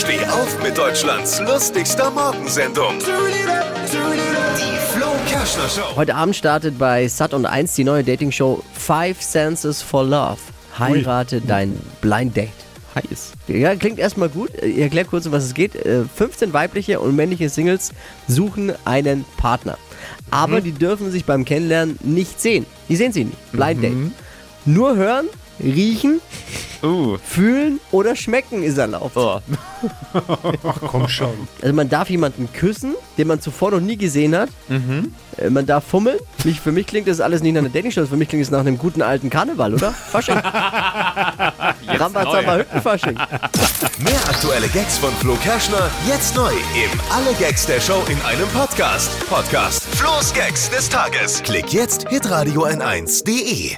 Steh auf mit Deutschlands lustigster Morgensendung. Die Flo Kerschner Show. Heute Abend startet bei Sat und 1 die neue Dating-Show Five Senses for Love. Heirate dein Blind Date. Heiß. Ja, klingt erstmal gut. Ich erkläre kurz, um was es geht. Äh, 15 weibliche und männliche Singles suchen einen Partner. Aber die dürfen sich beim Kennenlernen nicht sehen. Die sehen sie nicht. Blind Date. Nur hören, riechen, Uh. fühlen oder schmecken ist erlaubt. Oh. Komm schon. Also man darf jemanden küssen, den man zuvor noch nie gesehen hat. Äh, Man darf fummeln. Mich, für mich klingt das alles nicht nach einer Dating-Show. Für mich klingt es nach einem guten alten Karneval, oder? Fasching. Rambazamba Hüttenfasching. Mehr aktuelle Gags von Flo Kerschner jetzt neu im Alle Gags der Show in einem Podcast. Podcast Flo's Gags des Tages. Klick jetzt hitradio n1.de.